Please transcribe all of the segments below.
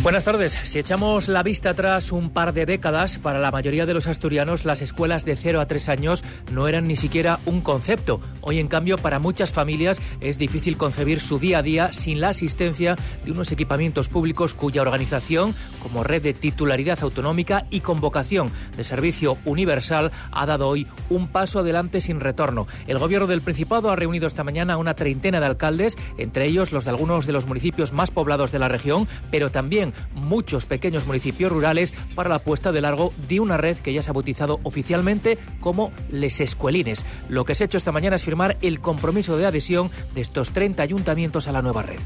Buenas tardes. Si echamos la vista atrás un par de décadas, para la mayoría de los asturianos las escuelas de 0 a 3 años no eran ni siquiera un concepto. Hoy, en cambio, para muchas familias es difícil concebir su día a día sin la asistencia de unos equipamientos públicos cuya organización, como red de titularidad autonómica y convocación de servicio universal, ha dado hoy un paso adelante sin retorno. El Gobierno del Principado ha reunido esta mañana a una treintena de alcaldes, entre ellos los de algunos de los municipios más poblados de la región, pero también muchos pequeños municipios rurales para la puesta de largo de una red que ya se ha bautizado oficialmente como Les Escuelines. Lo que se ha hecho esta mañana es firmar el compromiso de adhesión de estos 30 ayuntamientos a la nueva red.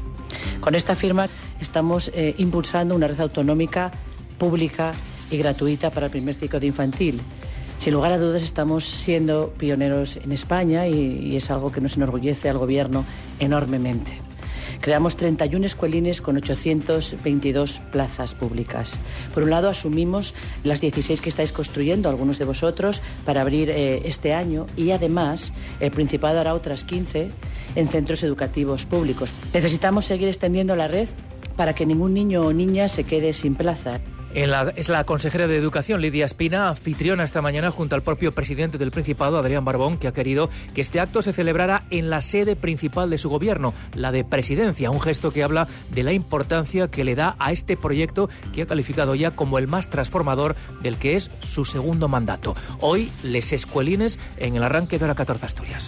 Con esta firma estamos eh, impulsando una red autonómica pública y gratuita para el primer ciclo de infantil. Sin lugar a dudas estamos siendo pioneros en España y, y es algo que nos enorgullece al Gobierno enormemente. Creamos 31 escuelines con 822 plazas públicas. Por un lado, asumimos las 16 que estáis construyendo, algunos de vosotros, para abrir eh, este año y además el Principado hará otras 15 en centros educativos públicos. Necesitamos seguir extendiendo la red para que ningún niño o niña se quede sin plaza es la consejera de Educación, Lidia Espina, anfitriona esta mañana junto al propio presidente del Principado, Adrián Barbón, que ha querido que este acto se celebrara en la sede principal de su gobierno, la de presidencia, un gesto que habla de la importancia que le da a este proyecto que ha calificado ya como el más transformador del que es su segundo mandato. Hoy, les escuelines en el arranque de hora 14 Asturias.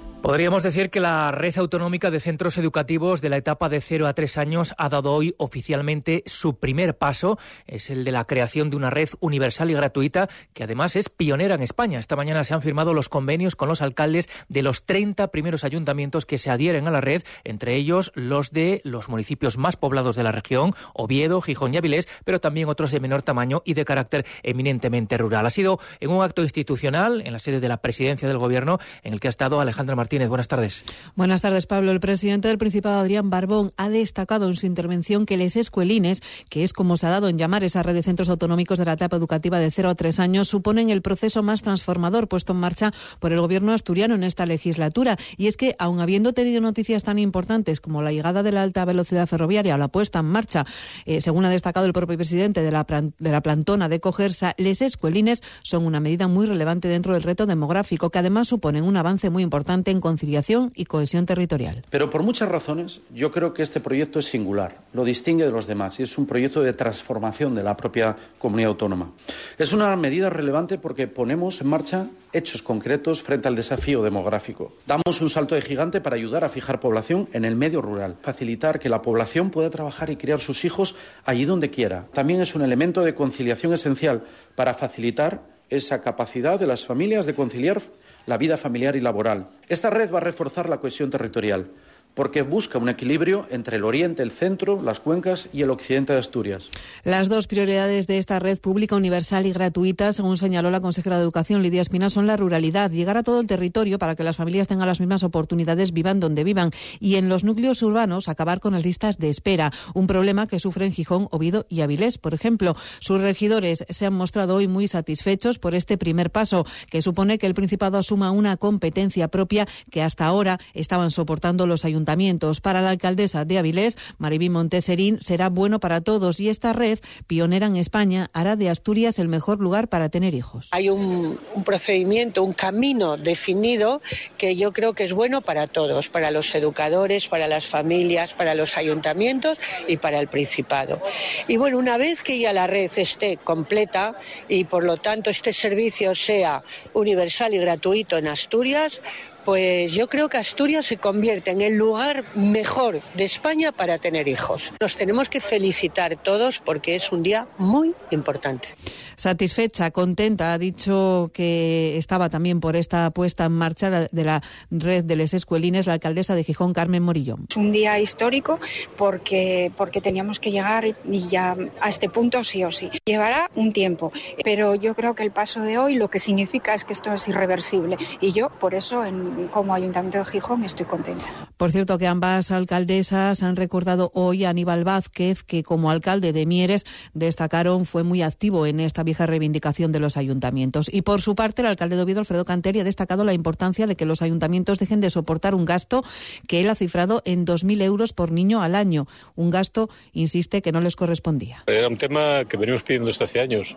Podríamos decir que la red autonómica de centros educativos de la etapa de 0 a 3 años ha dado hoy oficialmente su primer paso. Es el de la creación de una red universal y gratuita que además es pionera en España. Esta mañana se han firmado los convenios con los alcaldes de los 30 primeros ayuntamientos que se adhieren a la red, entre ellos los de los municipios más poblados de la región, Oviedo, Gijón y Avilés, pero también otros de menor tamaño y de carácter eminentemente rural. Ha sido en un acto institucional en la sede de la presidencia del Gobierno en el que ha estado Alejandro Martínez buenas tardes. Buenas tardes, Pablo. El presidente del Principado, Adrián Barbón, ha destacado en su intervención que les escuelines, que es como se ha dado en llamar esa red de centros autonómicos de la etapa educativa de 0 a 3 años, suponen el proceso más transformador puesto en marcha por el gobierno asturiano en esta legislatura. Y es que, aun habiendo tenido noticias tan importantes como la llegada de la alta velocidad ferroviaria o la puesta en marcha, eh, según ha destacado el propio presidente de la, de la plantona de Cogersa, les escuelines son una medida muy relevante dentro del reto demográfico, que además suponen un avance muy importante en conciliación y cohesión territorial. Pero por muchas razones yo creo que este proyecto es singular, lo distingue de los demás y es un proyecto de transformación de la propia comunidad autónoma. Es una medida relevante porque ponemos en marcha hechos concretos frente al desafío demográfico. Damos un salto de gigante para ayudar a fijar población en el medio rural, facilitar que la población pueda trabajar y criar sus hijos allí donde quiera. También es un elemento de conciliación esencial para facilitar esa capacidad de las familias de conciliar la vida familiar y laboral. Esta red va a reforzar la cohesión territorial porque busca un equilibrio entre el oriente, el centro, las cuencas y el occidente de Asturias. Las dos prioridades de esta red pública universal y gratuita, según señaló la consejera de Educación Lidia Espina, son la ruralidad, llegar a todo el territorio para que las familias tengan las mismas oportunidades, vivan donde vivan, y en los núcleos urbanos acabar con las listas de espera, un problema que sufren Gijón, Oviedo y Avilés, por ejemplo. Sus regidores se han mostrado hoy muy satisfechos por este primer paso, que supone que el Principado asuma una competencia propia que hasta ahora estaban soportando los ayuntamientos para la alcaldesa de Avilés, Maribí Monteserín, será bueno para todos y esta red, pionera en España, hará de Asturias el mejor lugar para tener hijos. Hay un, un procedimiento, un camino definido que yo creo que es bueno para todos, para los educadores, para las familias, para los ayuntamientos y para el Principado. Y bueno, una vez que ya la red esté completa y por lo tanto este servicio sea universal y gratuito en Asturias, pues yo creo que Asturias se convierte en el lugar mejor de España para tener hijos. Nos tenemos que felicitar todos porque es un día muy importante. Satisfecha, contenta, ha dicho que estaba también por esta puesta en marcha de la red de les escuelines la alcaldesa de Gijón, Carmen Morillo. Es un día histórico porque, porque teníamos que llegar y ya a este punto sí o sí. Llevará un tiempo, pero yo creo que el paso de hoy lo que significa es que esto es irreversible y yo por eso en, como Ayuntamiento de Gijón estoy contenta. Por cierto que ambas alcaldesas han recordado hoy a Aníbal Vázquez que como alcalde de Mieres destacaron fue muy activo en esta reivindicación de los ayuntamientos. Y por su parte, el alcalde de Oviedo, Alfredo Canteri, ha destacado la importancia de que los ayuntamientos dejen de soportar un gasto que él ha cifrado en 2.000 euros por niño al año. Un gasto, insiste, que no les correspondía. Era un tema que venimos pidiendo desde hace años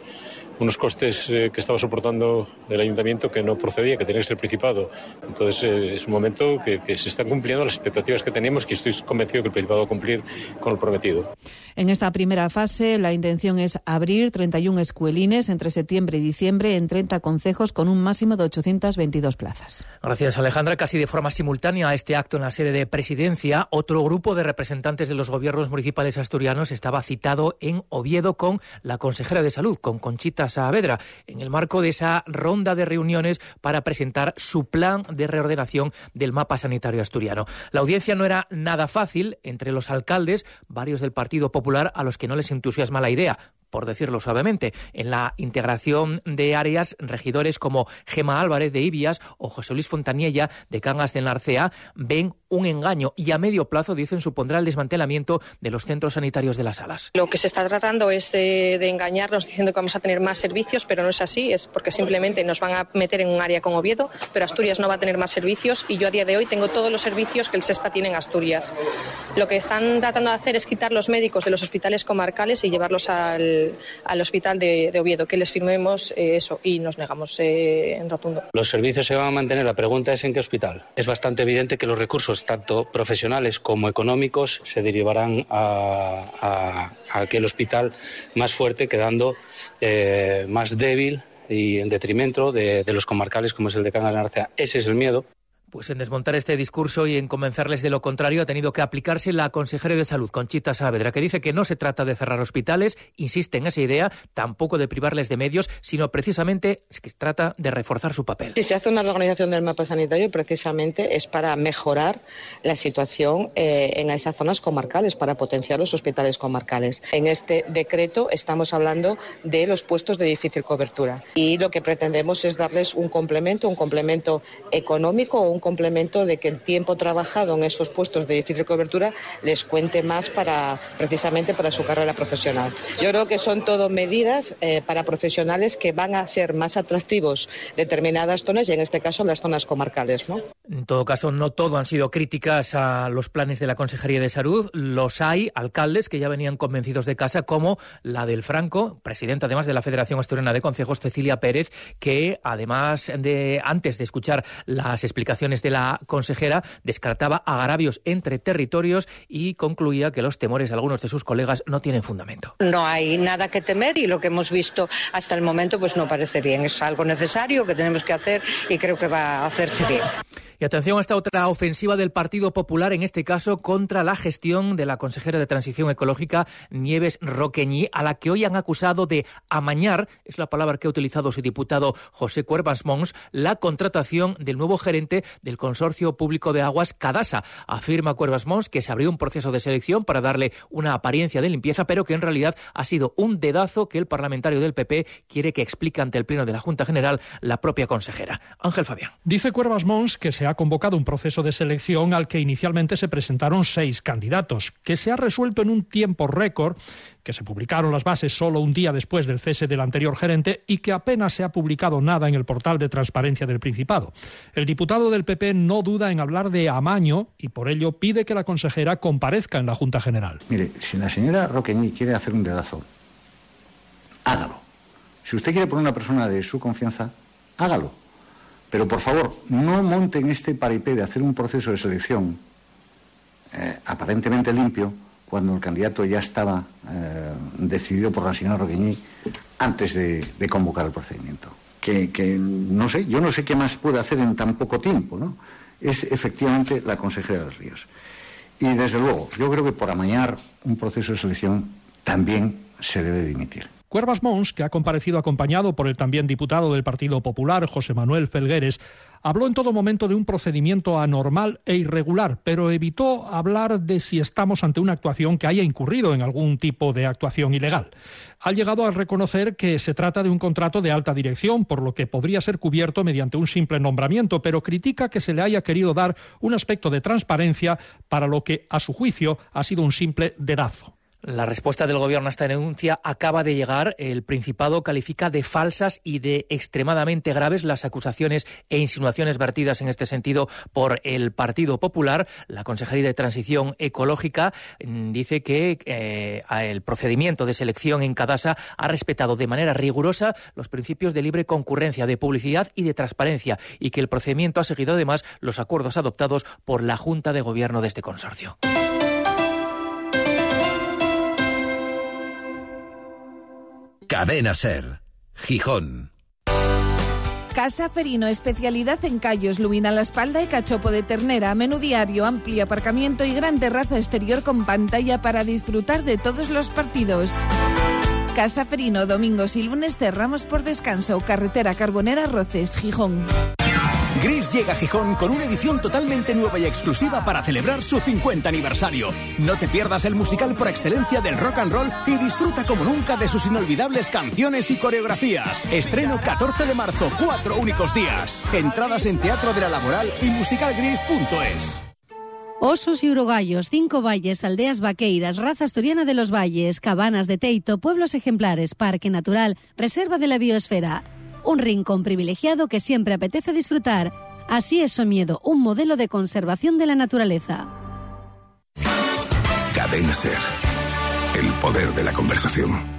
unos costes eh, que estaba soportando el ayuntamiento que no procedía, que tenía que ser el Principado. Entonces eh, es un momento que, que, se están cumpliendo las expectativas que teníamos y estoy convencido que el Principado va a cumplir con lo prometido. En esta primera fase la intención es abrir 31 escuelines entre septiembre y diciembre en 30 concejos con un máximo de 822 plazas. Gracias Alejandra. Casi de forma simultánea a este acto en la sede de presidencia, otro grupo de representantes de los gobiernos municipales asturianos estaba citado en Oviedo con la consejera de salud, con Conchita Saavedra, en el marco de esa ronda de reuniones para presentar su plan de reordenación del mapa sanitario asturiano. La audiencia no era nada fácil entre los alcaldes, varios del Partido Popular, a los que no les entusiasma la idea por decirlo suavemente, en la integración de áreas, regidores como Gema Álvarez de Ibias o José Luis Fontaniella de Cangas de Narcea ven un engaño y a medio plazo, dicen, supondrá el desmantelamiento de los centros sanitarios de las salas. Lo que se está tratando es eh, de engañarnos diciendo que vamos a tener más servicios, pero no es así, es porque simplemente nos van a meter en un área con Oviedo, pero Asturias no va a tener más servicios y yo a día de hoy tengo todos los servicios que el SESPA tiene en Asturias. Lo que están tratando de hacer es quitar los médicos de los hospitales comarcales y llevarlos al al, hospital de, Oviedo, que les firmemos eh, eso y nos negamos eh, en rotundo. Los servicios se van a mantener, la pregunta es en qué hospital. Es bastante evidente que los recursos, tanto profesionales como económicos, se derivarán a, aquel hospital más fuerte, quedando eh, más débil y en detrimento de, los comarcales como es el de Cangas de Narcea. Ese es el miedo. Pues en desmontar este discurso y en convencerles de lo contrario ha tenido que aplicarse la consejera de Salud, Conchita Saavedra, que dice que no se trata de cerrar hospitales, insiste en esa idea, tampoco de privarles de medios, sino precisamente que se trata de reforzar su papel. Si se hace una reorganización del mapa sanitario, precisamente es para mejorar la situación eh, en esas zonas comarcales, para potenciar los hospitales comarcales. En este decreto estamos hablando de los puestos de difícil cobertura y lo que pretendemos es darles un complemento, un complemento económico o un complemento de que el tiempo trabajado en esos puestos de difícil cobertura les cuente más para precisamente para su carrera profesional. Yo creo que son todo medidas eh, para profesionales que van a ser más atractivos determinadas zonas y en este caso las zonas comarcales. ¿no? En todo caso, no todo han sido críticas a los planes de la Consejería de Salud. Los hay alcaldes que ya venían convencidos de casa, como la del Franco, presidenta además de la Federación Asturiana de Concejos, Cecilia Pérez, que además de antes de escuchar las explicaciones de la consejera, descartaba agravios entre territorios y concluía que los temores de algunos de sus colegas no tienen fundamento. No hay nada que temer y lo que hemos visto hasta el momento pues no parece bien. Es algo necesario que tenemos que hacer y creo que va a hacerse bien. Y atención a esta otra ofensiva del Partido Popular, en este caso contra la gestión de la consejera de Transición Ecológica, Nieves Roqueñi, a la que hoy han acusado de amañar, es la palabra que ha utilizado su diputado José Cuervas Mons, la contratación del nuevo gerente del Consorcio Público de Aguas Cadasa. Afirma Cuervas Mons que se abrió un proceso de selección para darle una apariencia de limpieza, pero que en realidad ha sido un dedazo que el parlamentario del PP quiere que explique ante el Pleno de la Junta General la propia consejera. Ángel Fabián. Dice Cuervas Mons que se ha convocado un proceso de selección al que inicialmente se presentaron seis candidatos, que se ha resuelto en un tiempo récord, que se publicaron las bases solo un día después del cese del anterior gerente y que apenas se ha publicado nada en el portal de transparencia del Principado. El diputado del PP no duda en hablar de amaño y por ello pide que la consejera comparezca en la Junta General. Mire, si la señora Roqueñi quiere hacer un dedazo, hágalo. Si usted quiere poner una persona de su confianza, hágalo pero por favor, no monten este paripé de hacer un proceso de selección eh, aparentemente limpio cuando el candidato ya estaba eh, decidido por la señora Roqueñi antes de, convocar el procedimiento. que, no sé, yo no sé qué más puede hacer en tan poco tiempo, ¿no? Es efectivamente la consejera de Ríos. Y desde luego, yo creo que por amañar un proceso de selección también se debe dimitir. Cuervas Mons, que ha comparecido acompañado por el también diputado del Partido Popular, José Manuel Felgueres, habló en todo momento de un procedimiento anormal e irregular, pero evitó hablar de si estamos ante una actuación que haya incurrido en algún tipo de actuación ilegal. Ha llegado a reconocer que se trata de un contrato de alta dirección, por lo que podría ser cubierto mediante un simple nombramiento, pero critica que se le haya querido dar un aspecto de transparencia para lo que, a su juicio, ha sido un simple dedazo. La respuesta del Gobierno a esta denuncia acaba de llegar. El Principado califica de falsas y de extremadamente graves las acusaciones e insinuaciones vertidas en este sentido por el Partido Popular. La Consejería de Transición Ecológica mm, dice que eh, el procedimiento de selección en Cadasa ha respetado de manera rigurosa los principios de libre concurrencia, de publicidad y de transparencia y que el procedimiento ha seguido además los acuerdos adoptados por la Junta de Gobierno de este consorcio. Cadena Ser, Gijón. Casa Ferino, especialidad en callos, lubina a la espalda y cachopo de ternera, menú diario, amplio aparcamiento y gran terraza exterior con pantalla para disfrutar de todos los partidos. Casa Ferino, domingos y lunes cerramos por descanso. Carretera Carbonera Roces, Gijón. Gris llega a Gijón con una edición totalmente nueva y exclusiva para celebrar su 50 aniversario. No te pierdas el musical por excelencia del rock and roll y disfruta como nunca de sus inolvidables canciones y coreografías. Estreno 14 de marzo, cuatro únicos días. Entradas en Teatro de la Laboral y musicalgris.es. Osos y urogallos, cinco valles, aldeas vaqueiras, raza asturiana de los valles, cabanas de Teito, pueblos ejemplares, parque natural, reserva de la biosfera un rincón privilegiado que siempre apetece disfrutar. Así es Somiedo, un modelo de conservación de la naturaleza. Cadena Ser. El poder de la conversación.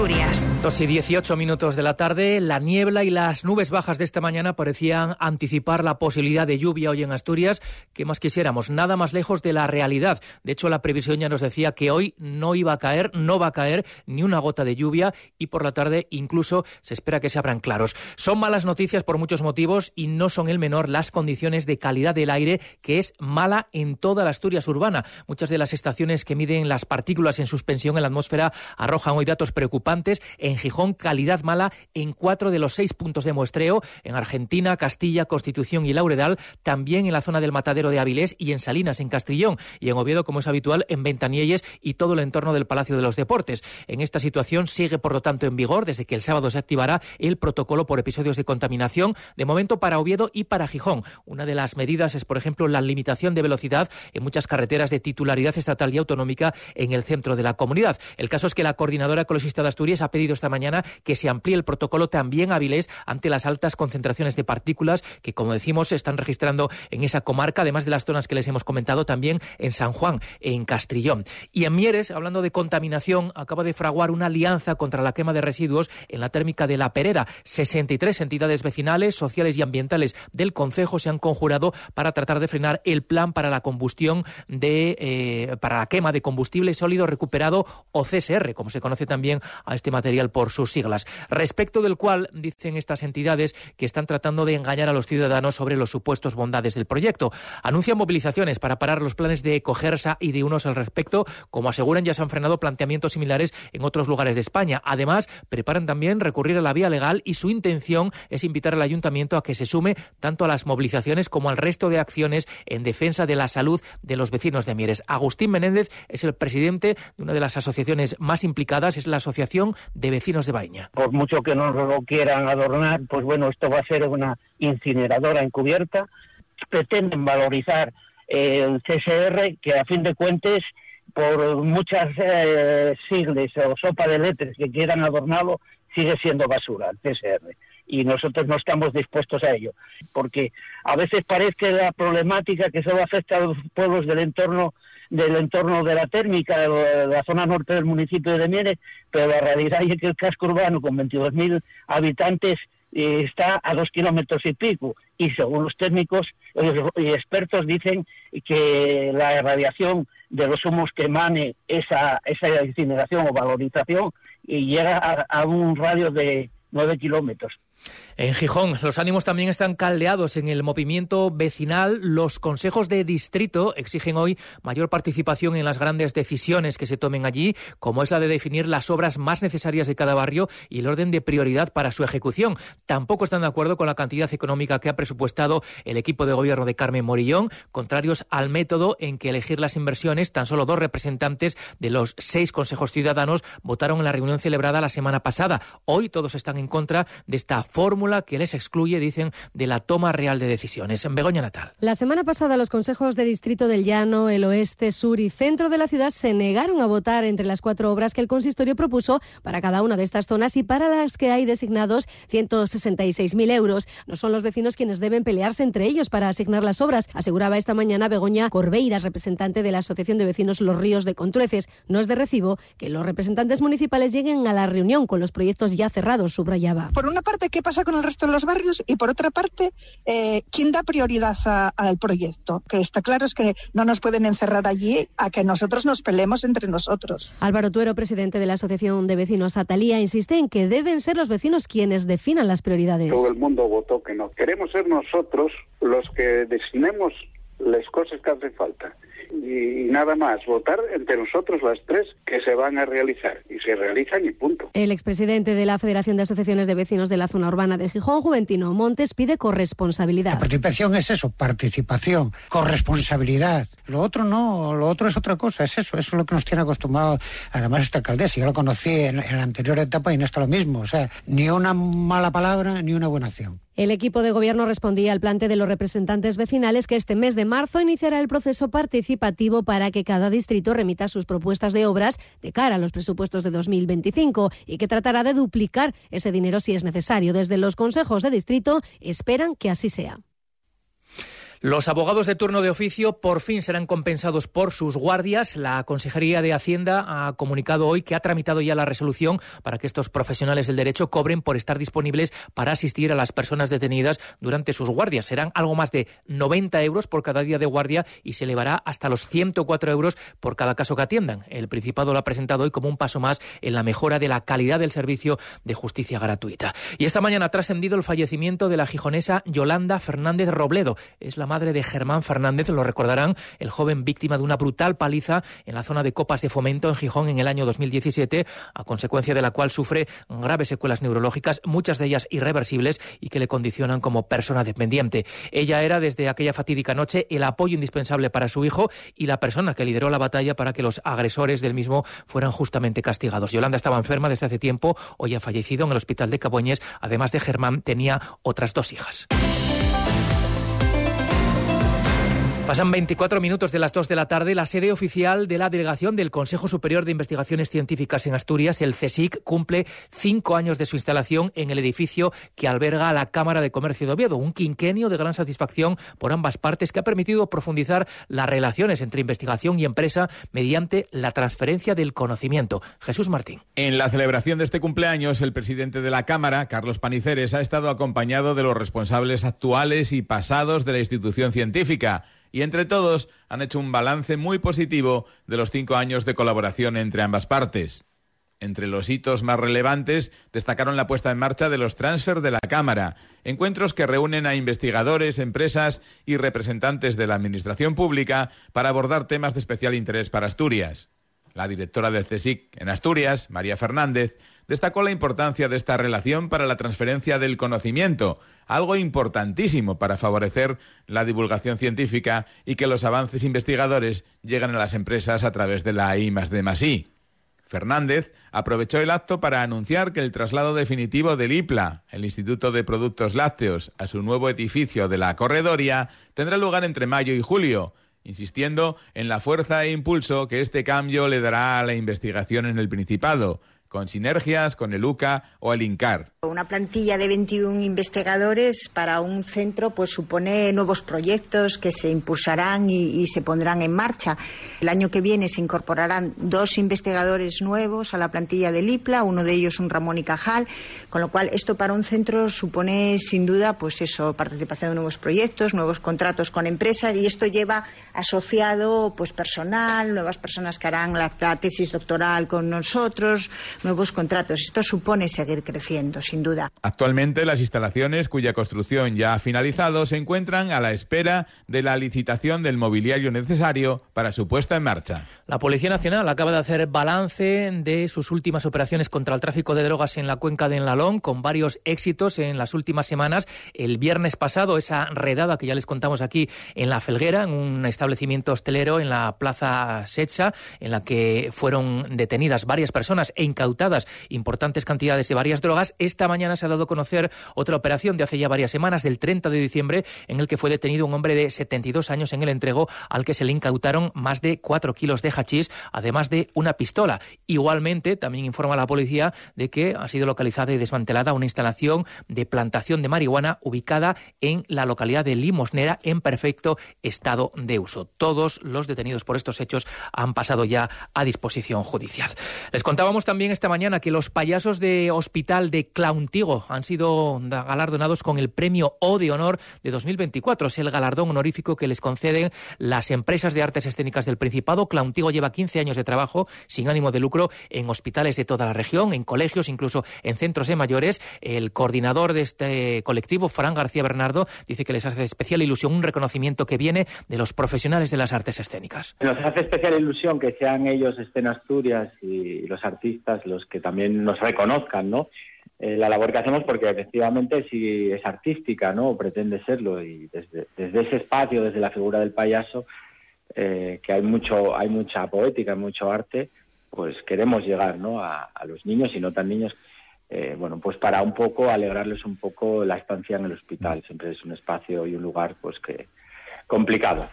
Asturias. Dos y 18 minutos de la tarde, la niebla y las nubes bajas de esta mañana parecían anticipar la posibilidad de lluvia hoy en Asturias, que más quisiéramos, nada más lejos de la realidad. De hecho, la previsión ya nos decía que hoy no iba a caer, no va a caer ni una gota de lluvia y por la tarde incluso se espera que se abran claros. Son malas noticias por muchos motivos y no son el menor las condiciones de calidad del aire, que es mala en toda la Asturias urbana. Muchas de las estaciones que miden las partículas en suspensión en la atmósfera arrojan hoy datos preocupantes preocupantes. En Gijón, calidad mala en cuatro de los seis puntos de muestreo. En Argentina, Castilla, Constitución y Lauredal. También en la zona del Matadero de Avilés y en Salinas, en Castrillón. Y en Oviedo, como es habitual, en Ventanielles y todo el entorno del Palacio de los Deportes. En esta situación sigue, por lo tanto, en vigor desde que el sábado se activará el protocolo por episodios de contaminación. De momento para Oviedo y para Gijón. Una de las medidas es, por ejemplo, la limitación de velocidad en muchas carreteras de titularidad estatal y autonómica en el centro de la comunidad. El caso es que la coordinadora ecologista de Asturias ha pedido esta mañana que se amplíe el protocolo también a Avilés ante las altas concentraciones de partículas que, como decimos, se están registrando en esa comarca, además de las zonas que les hemos comentado también en San Juan, en Castrillón. Y en Mieres, hablando de contaminación, acaba de fraguar una alianza contra la quema de residuos en la térmica de La Perera. 63 entidades vecinales, sociales y ambientales del Concejo se han conjurado para tratar de frenar el plan para la combustión de, eh, la quema de combustible sólido recuperado o CSR, como se conoce también a este material por sus siglas, respecto del cual dicen estas entidades que están tratando de engañar a los ciudadanos sobre los supuestos bondades del proyecto. Anuncian movilizaciones para parar los planes de Cogersa y de unos al respecto, como aseguran ya se han frenado planteamientos similares en otros lugares de España. Además, preparan también recurrir a la vía legal y su intención es invitar al ayuntamiento a que se sume tanto a las movilizaciones como al resto de acciones en defensa de la salud de los vecinos de Mieres. Agustín Menéndez es el presidente de una de las asociaciones más implicadas, es la Asociación de Vecinos de Baña. Por mucho que no lo quieran adornar, pues bueno, esto va a ser una incineradora encubierta. Pretenden valorizar el CSR, que a fin de cuentas, por muchas eh, siglas o sopa de letras que quieran adornarlo, sigue siendo basura el CSR y nosotros no estamos dispuestos a ello, porque a veces parece la problemática que solo afecta a los pueblos del entorno del entorno de la térmica, de la zona norte del municipio de Mieres, pero la realidad es que el casco urbano con 22.000 habitantes eh, está a dos kilómetros y pico y según los técnicos y expertos dicen que la radiación de los humos que emane esa, esa incineración o valorización y llega a, un radio de 9 kilómetros. En Gijón, los ánimos también están caldeados en el movimiento vecinal. Los consejos de distrito exigen hoy mayor participación en las grandes decisiones que se tomen allí, como es la de definir las obras más necesarias de cada barrio y el orden de prioridad para su ejecución. Tampoco están de acuerdo con la cantidad económica que ha presupuestado el equipo de gobierno de Carmen Morillón, contrarios al método en que elegir las inversiones, tan solo dos representantes de los seis consejos ciudadanos votaron en la reunión celebrada la semana pasada. Hoy todos están en contra de esta fórmula que les excluye, dicen, de la toma real de decisiones. En Begoña Natal. La semana pasada los consejos de distrito del Llano, el oeste, sur y centro de la ciudad se negaron a votar entre las cuatro obras que el consistorio propuso para cada una de estas zonas y para las que hay designados 166.000 euros. No son los vecinos quienes deben pelearse entre ellos para asignar las obras, aseguraba esta mañana Begoña Corbeiras, representante de la Asociación de Vecinos Los Ríos de Contrueces. No es de recibo que los representantes municipales lleguen a la reunión con los proyectos ya cerrados, subrayaba. Por una parte, ¿qué pasa con el resto de los barrios? Y por otra parte, eh, ¿quién da prioridad al proyecto? Que está claro es que no nos pueden encerrar allí a que nosotros nos peleemos entre nosotros. Álvaro Tuero, presidente de la Asociación de Vecinos Atalía, insiste en que deben ser los vecinos quienes definan las prioridades. Todo el mundo votó que no. Queremos ser nosotros los que designemos las cosas que hacen falta y nada más, votar entre nosotros las tres que se van a realizar y se realizan y punto. El expresidente de la Federación de Asociaciones de Vecinos de la Zona Urbana de Gijón, Juventino Montes, pide corresponsabilidad. La participación es eso, participación, corresponsabilidad. Lo otro no, lo otro es otra cosa, es eso, eso es lo que nos tiene acostumbrado además esta alcaldesa. Yo lo conocí en, en la anterior etapa y no está lo mismo, o sea, ni una mala palabra ni una buena acción. El equipo de gobierno respondía al plante de los representantes vecinales que este mes de marzo iniciará el proceso participativo para que cada distrito remita sus propuestas de obras de cara a los presupuestos de 2025 y que tratará de duplicar ese dinero si es necesario. Desde los consejos de distrito esperan que así sea. Los abogados de turno de oficio por fin serán compensados por sus guardias. La Consejería de Hacienda ha comunicado hoy que ha tramitado ya la resolución para que estos profesionales del derecho cobren por estar disponibles para asistir a las personas detenidas durante sus guardias. Serán algo más de 90 euros por cada día de guardia y se elevará hasta los 104 euros por cada caso que atiendan. El Principado lo ha presentado hoy como un paso más en la mejora de la calidad del servicio de justicia gratuita. Y esta mañana ha trascendido el fallecimiento de la gijonesa Yolanda Fernández Robledo. Es la madre de Germán Fernández, lo recordarán, el joven víctima de una brutal paliza en la zona de Copas de Fomento en Gijón en el año 2017, a consecuencia de la cual sufre graves secuelas neurológicas, muchas de ellas irreversibles y que le condicionan como persona dependiente. Ella era desde aquella fatídica noche el apoyo indispensable para su hijo y la persona que lideró la batalla para que los agresores del mismo fueran justamente castigados. Yolanda estaba enferma desde hace tiempo, hoy ha fallecido en el hospital de Caboñes. Además de Germán, tenía otras dos hijas. Pasan 24 minutos de las 2 de la tarde. La sede oficial de la delegación del Consejo Superior de Investigaciones Científicas en Asturias, el CSIC, cumple cinco años de su instalación en el edificio que alberga la Cámara de Comercio de Oviedo. Un quinquenio de gran satisfacción por ambas partes que ha permitido profundizar las relaciones entre investigación y empresa mediante la transferencia del conocimiento. Jesús Martín. En la celebración de este cumpleaños, el presidente de la Cámara, Carlos Paniceres, ha estado acompañado de los responsables actuales y pasados de la institución científica y entre todos han hecho un balance muy positivo de los cinco años de colaboración entre ambas partes. Entre los hitos más relevantes destacaron la puesta en marcha de los transfer de la Cámara, encuentros que reúnen a investigadores, empresas y representantes de la Administración Pública para abordar temas de especial interés para Asturias. La directora del CSIC en Asturias, María Fernández, destacó la importancia de esta relación para la transferencia del conocimiento, algo importantísimo para favorecer la divulgación científica y que los avances investigadores lleguen a las empresas a través de la I I. Fernández aprovechó el acto para anunciar que el traslado definitivo del IPLA, el Instituto de Productos Lácteos, a su nuevo edificio de la Corredoria, tendrá lugar entre mayo y julio, insistiendo en la fuerza e impulso que este cambio le dará a la investigación en el Principado, con sinergias con el UCA o el INCAR. Una plantilla de 21 investigadores para un centro pues supone nuevos proyectos que se impulsarán y, se pondrán en marcha. El año que viene se incorporarán dos investigadores nuevos a la plantilla del IPLA, uno de ellos un Ramón y Cajal, con lo cual esto para un centro supone sin duda pues eso, participación en nuevos proyectos, nuevos contratos con empresas y esto lleva asociado pues personal, nuevas personas que harán la tesis doctoral con nosotros, nuevos contratos. Esto supone seguir creciendo, sin duda. Actualmente las instalaciones cuya construcción ya ha finalizado se encuentran a la espera de la licitación del mobiliario necesario para su puesta en marcha. La Policía Nacional acaba de hacer balance de sus últimas operaciones contra el tráfico de drogas en la cuenca de Enlalón, con varios éxitos en las últimas semanas. El viernes pasado, esa redada que ya les contamos aquí en La Felguera, en un establecimiento hostelero en la Plaza Setsa, en la que fueron detenidas varias personas e incautadas importantes cantidades de varias drogas. Esta mañana se ha dado a conocer otra operación de hace ya varias semanas, del 30 de diciembre, en el que fue detenido un hombre de 72 años en el entrego al que se le incautaron más de 4 kilos de hachís, además de una pistola. Igualmente, también informa la policía de que ha sido localizada y desmantelada una instalación de plantación de marihuana ubicada en la localidad de Limosnera en perfecto estado de uso. Todos los detenidos por estos hechos han pasado ya a disposición judicial. Les contábamos también esta mañana que los payasos de Hospital de Clauntigo han sido galardonados con el premio O de Honor de 2024. Es el galardón honorífico que les conceden las empresas de artes escénicas del Principado. Clauntigo lleva 15 años de trabajo sin ánimo de lucro en hospitales de toda la región, en colegios, incluso en centros de mayores. El coordinador de este colectivo, Fran García Bernardo, dice que les hace especial ilusión un reconocimiento que viene de los profesionales de las artes escénicas. Nos hace especial ilusión que sean ellos, estén Asturias y los artistas, los que también nos reconozcan, ¿no? Eh, la labor que hacemos porque efectivamente si es artística, ¿no? Pretende serlo y desde, desde ese espacio, desde la figura del payaso, eh, que hay mucho, hay mucha poética, mucho arte, pues queremos llegar, ¿no? A, a los niños y no tan niños, eh, bueno, pues para un poco alegrarles un poco la estancia en el hospital. Siempre es un espacio y un lugar, pues que complicado.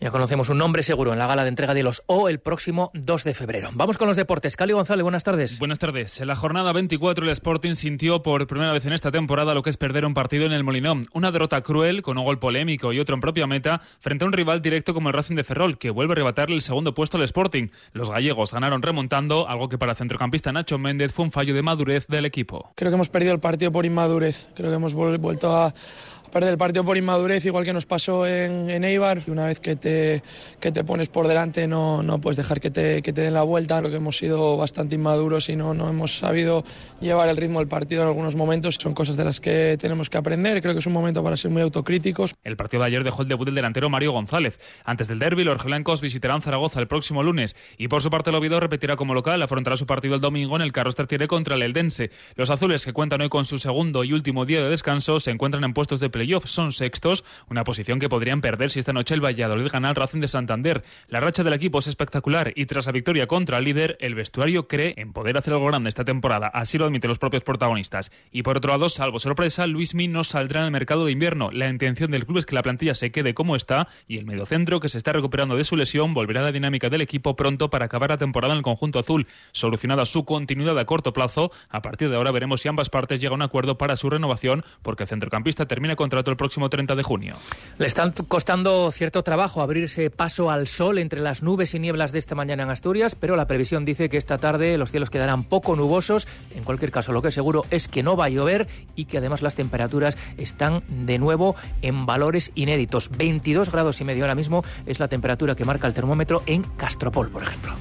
Ya conocemos un nombre seguro en la gala de entrega de los O el próximo 2 de febrero. Vamos con los deportes. Cali González, buenas tardes. Buenas tardes. En la jornada 24 el Sporting sintió por primera vez en esta temporada lo que es perder un partido en el Molinón. Una derrota cruel con un gol polémico y otro en propia meta frente a un rival directo como el Racing de Ferrol que vuelve a arrebatarle el segundo puesto al Sporting. Los gallegos ganaron remontando, algo que para el centrocampista Nacho Méndez fue un fallo de madurez del equipo. Creo que hemos perdido el partido por inmadurez. Creo que hemos vuelto a perder el partido por inmadurez, igual que nos pasó en, en Eibar. Una vez que te, que te pones por delante, no, no puedes dejar que te, que te den la vuelta. Creo que hemos sido bastante inmaduros y no, no hemos sabido llevar el ritmo del partido en algunos momentos. Son cosas de las que tenemos que aprender. Creo que es un momento para ser muy autocríticos. El partido de ayer dejó el debut del delantero Mario González. Antes del derby, los blancos visitarán Zaragoza el próximo lunes y por su parte el Oviedo repetirá como local, afrontará su partido el domingo en el Carros Tertiere contra el Eldense. Los azules, que cuentan hoy con su segundo y último día de descanso, se encuentran en puestos de playoff, son sextos, una posición que podrían perder si esta noche el Valladolid gana al Racing de Santander. La racha del equipo es espectacular y tras la victoria contra el líder, el vestuario cree en poder hacer algo grande esta temporada, así lo admiten los propios protagonistas. Y por otro lado, salvo sorpresa, Luismi no saldrá el mercado de invierno. La intención del club es que la plantilla se quede como está y el mediocentro, que se está recuperando de su lesión, volverá a la dinámica del equipo pronto para acabar la temporada en el conjunto azul. Solucionada su continuidad a corto plazo, a partir de ahora veremos si ambas partes llegan a un acuerdo para su renovación, porque el centrocampista termina contrato el próximo 30 de junio. Le están costando cierto trabajo abrirse paso al sol entre las nubes y nieblas de esta mañana en Asturias, pero la previsión dice que esta tarde los cielos quedarán poco nubosos. En cualquier caso, lo que es seguro es que no va a llover y que además las temperaturas están de nuevo en valores inéditos. 22 grados y medio ahora mismo es la temperatura que marca el termómetro en Castropol, por ejemplo.